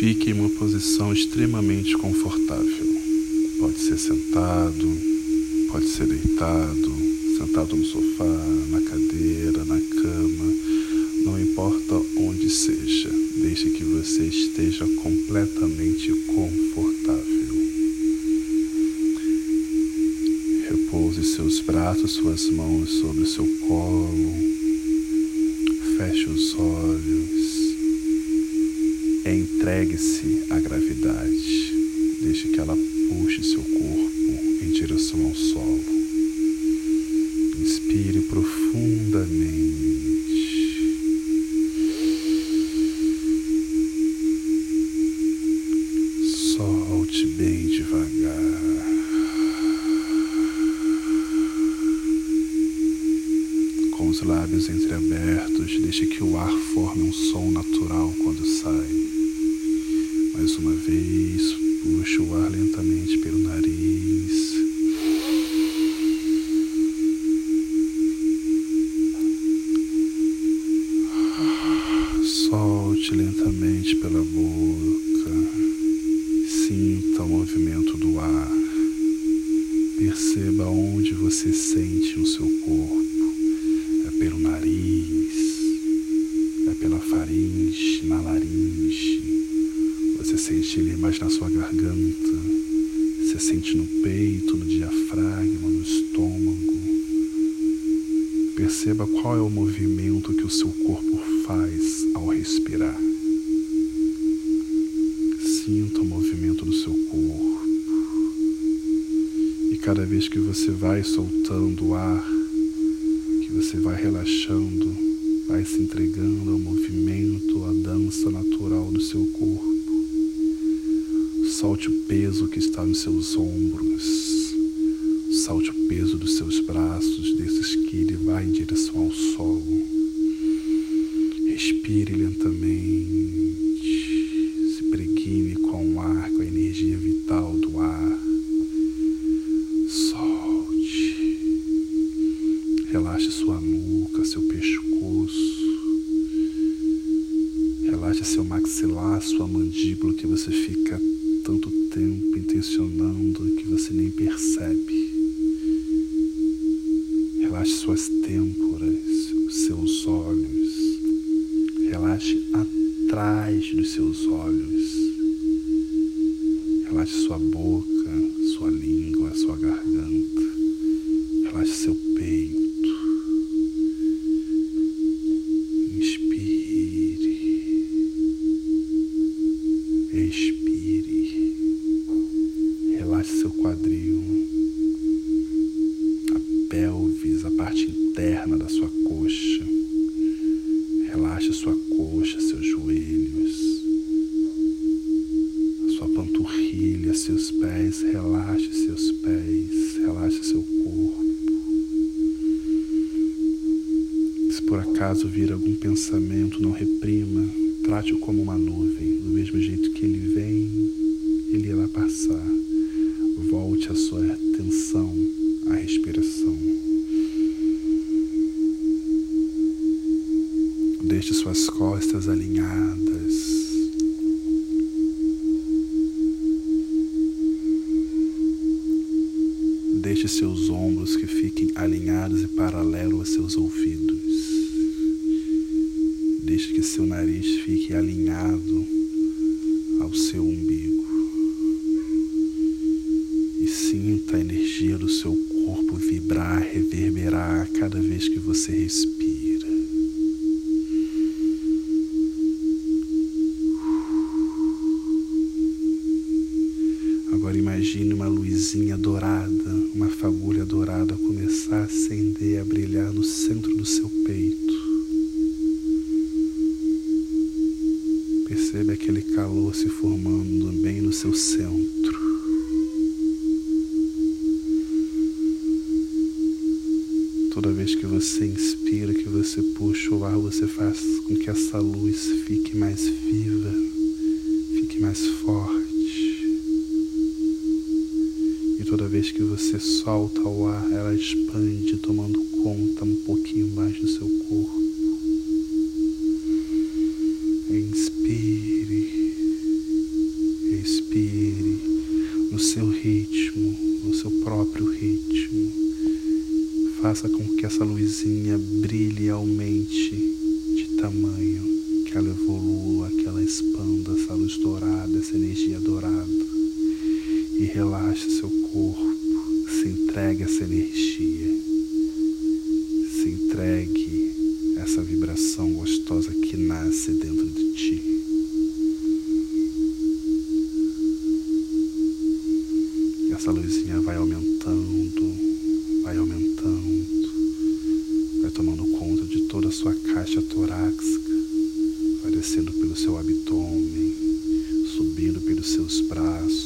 Fique em uma posição extremamente confortável. Pode ser sentado, pode ser deitado, sentado no sofá, na cadeira, na cama, não importa onde seja, desde que você esteja completamente confortável. Repouse seus braços, suas mãos sobre o seu colo, lentamente pela boca. Sinta o movimento do ar. Perceba onde você sente o seu corpo. É pelo nariz, é pela faringe, na laringe você sente ele mais na sua garganta, você sente no peito, no diafragma, no estômago. Perceba qual é o movimento que o seu corpo faz ao respirar. Sinta o movimento do seu corpo. E cada vez que você vai soltando o ar, que você vai relaxando, vai se entregando ao movimento, à dança natural do seu corpo. Solte o peso que está nos seus ombros. Solte o peso dos seus braços, desses que ele vai em direção ao solo. Respire lentamente. Relaxe sua boca, sua língua, sua garganta. Relaxe seu peito. Caso vir algum pensamento, não reprima, trate-o como uma nuvem. Do mesmo jeito que ele vem, ele irá passar. Volte a sua atenção à respiração. Deixe suas costas alinhadas. Percebe aquele calor se formando bem no seu centro. Toda vez que você inspira, que você puxa o ar, você faz com que essa luz fique mais viva, fique mais forte. E toda vez que você solta o ar, ela expande, tomando conta um pouquinho mais do seu corpo. seu ritmo, no seu próprio ritmo. Faça com que essa luzinha brilhe aumente de tamanho, que ela evolua, que ela expanda essa luz dourada, essa energia dourada. E relaxe seu aumentando, vai aumentando, vai tomando conta de toda a sua caixa torácica, vai descendo pelo seu abdômen, subindo pelos seus braços.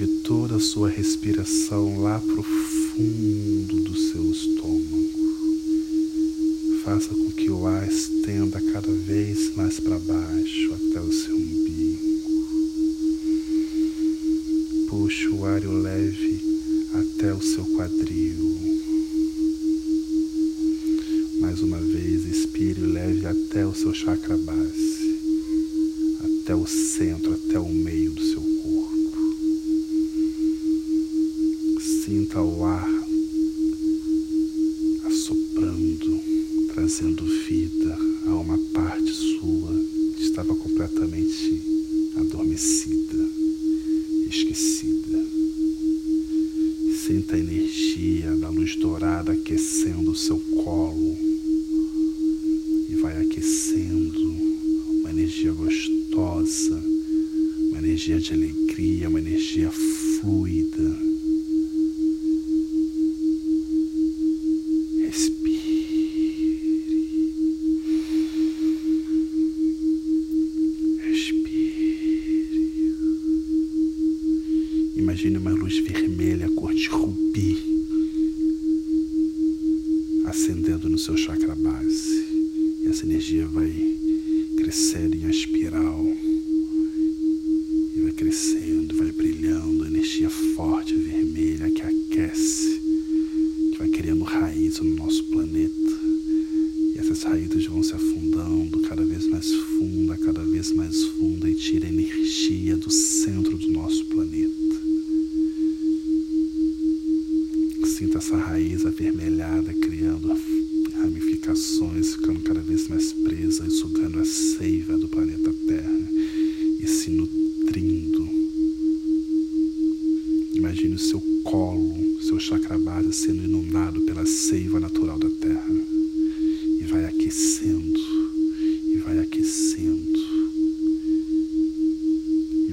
Leve toda a sua respiração lá para o fundo do seu estômago. Faça com que o ar estenda cada vez mais para baixo até o seu umbigo. Puxe o ar o leve até o seu quadril. Mais uma vez, expire leve até o seu chakra base. 走啊。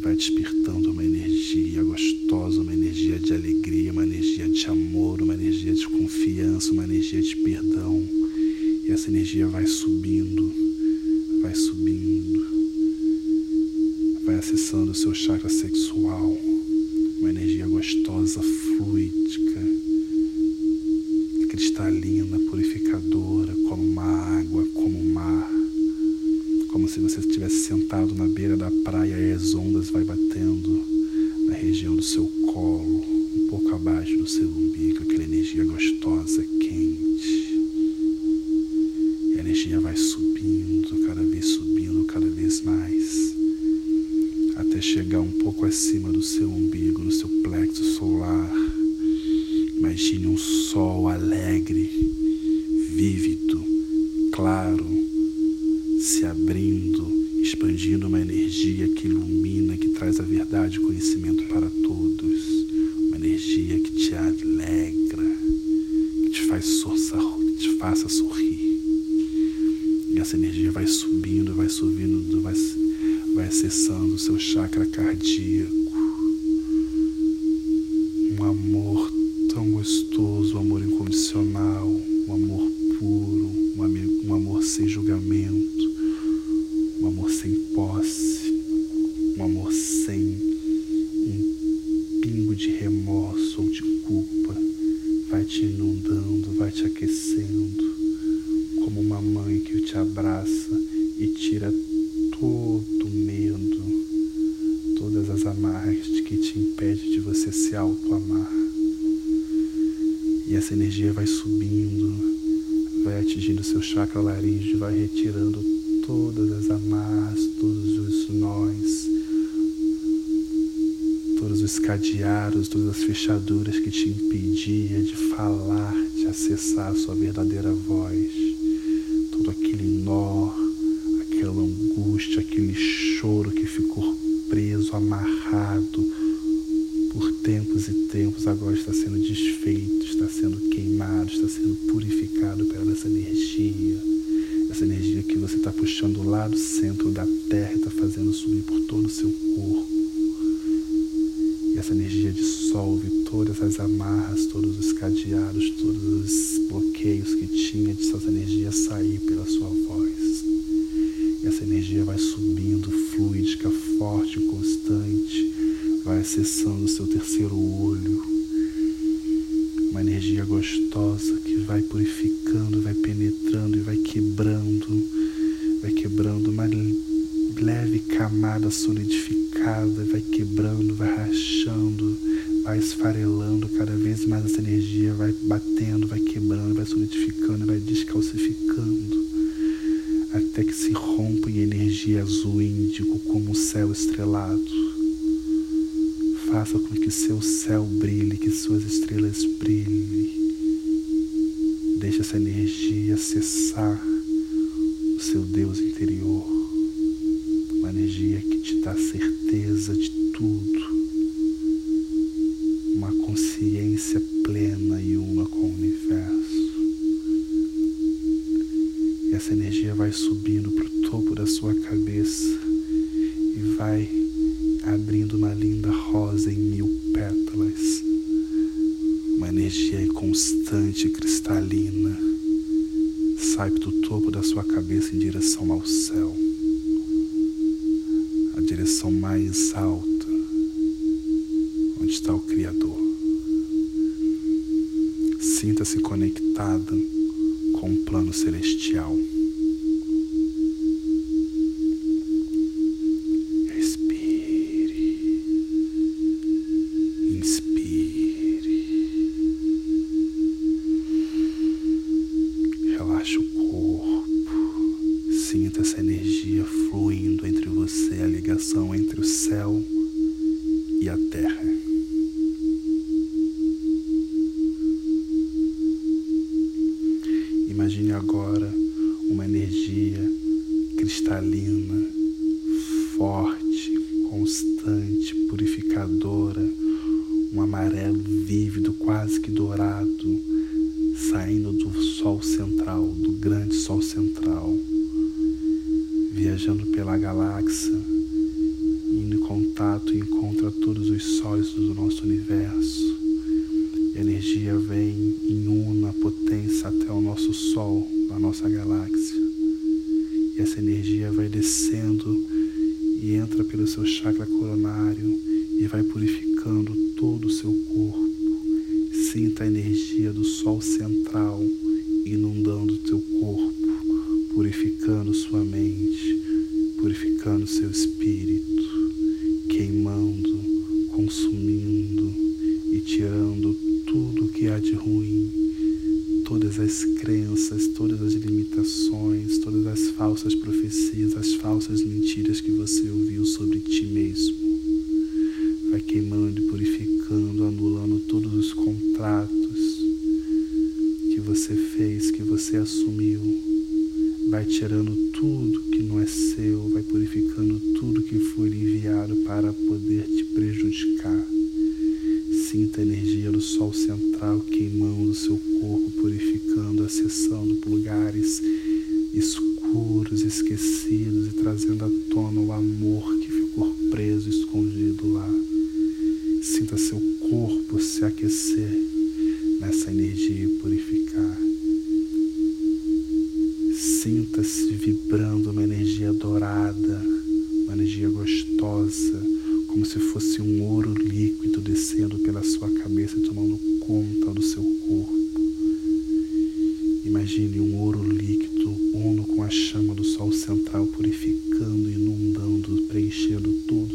vai despertando uma energia gostosa, uma energia de alegria, uma energia de amor, uma energia de confiança, uma energia de perdão. E essa energia vai subindo seu umbigo. que te faça sorrir. E essa energia vai subindo, vai subindo, vai, vai acessando o seu chakra cardíaco e tira todo medo, todas as amarras que te impede de você se auto-amar. E essa energia vai subindo, vai atingindo seu chakra laringe vai retirando todas as amarras, todos os nós, todos os cadeados, todas as fechaduras que te impedia de falar, de acessar a sua verdadeira voz, todo aquele nó aquela angústia, aquele choro que ficou preso, amarrado por tempos e tempos, agora está sendo desfeito, está sendo queimado, está sendo purificado pela essa energia. Essa energia que você está puxando lá do centro da terra e está fazendo subir por todo o seu corpo. E essa energia dissolve todas as amarras, todos os cadeados, todos os bloqueios que tinha de essa energia sair pela sua voz. Energia vai subindo, fluídica, forte, constante, vai acessando o seu terceiro olho. Uma energia gostosa que vai purificando, vai penetrando e vai quebrando, vai quebrando uma leve camada solidificada, vai quebrando, vai rachando, vai esfarelando cada vez mais essa energia, vai batendo, vai quebrando, vai solidificando, vai descalcificando azul índigo como um céu estrelado. Faça com que seu céu brilhe, que suas estrelas brilhem. Deixe essa energia acessar o seu Deus interior. Uma energia que te dá certeza de tudo. Em direção ao céu, a direção mais alta, onde está o Criador. Sinta-se conectada com o plano celestial. Entre o céu e a terra. Universo. Energia vem todas as crenças, todas as limitações, todas as falsas profecias, as falsas mentiras que você ouviu sobre ti mesmo. Vai queimando e purificando, anulando todos os contratos que você fez, que você assumiu. Vai tirando tudo que não é seu, vai purificando tudo que foi enviado para poder te prejudicar Sinta a energia do Sol central esquecidos e trazendo à tona o amor que ficou preso, escondido lá. Sinta seu corpo se aquecer preenchendo todo.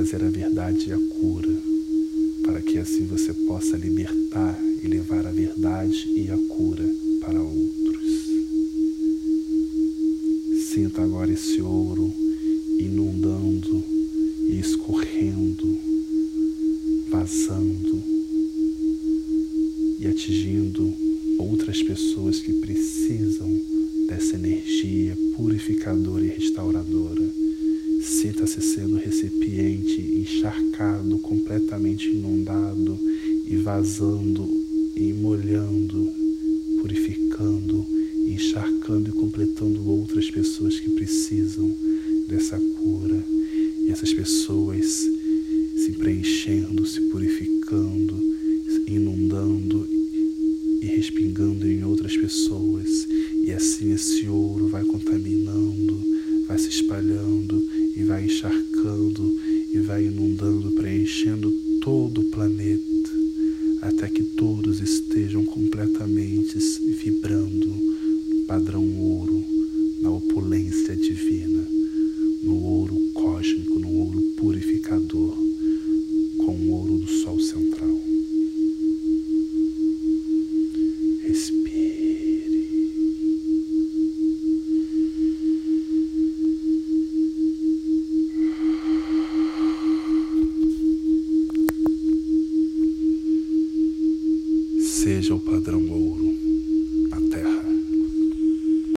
trazer a verdade e a cura, para que assim você possa libertar e levar a verdade e a cura para outros. Sinta agora esse ouro inundando e vazando e molhando, purificando e encharcando e completando outras pessoas que precisam dessa cura. E essas pessoas se preenchendo, se purificando, Assim, vibrando padrão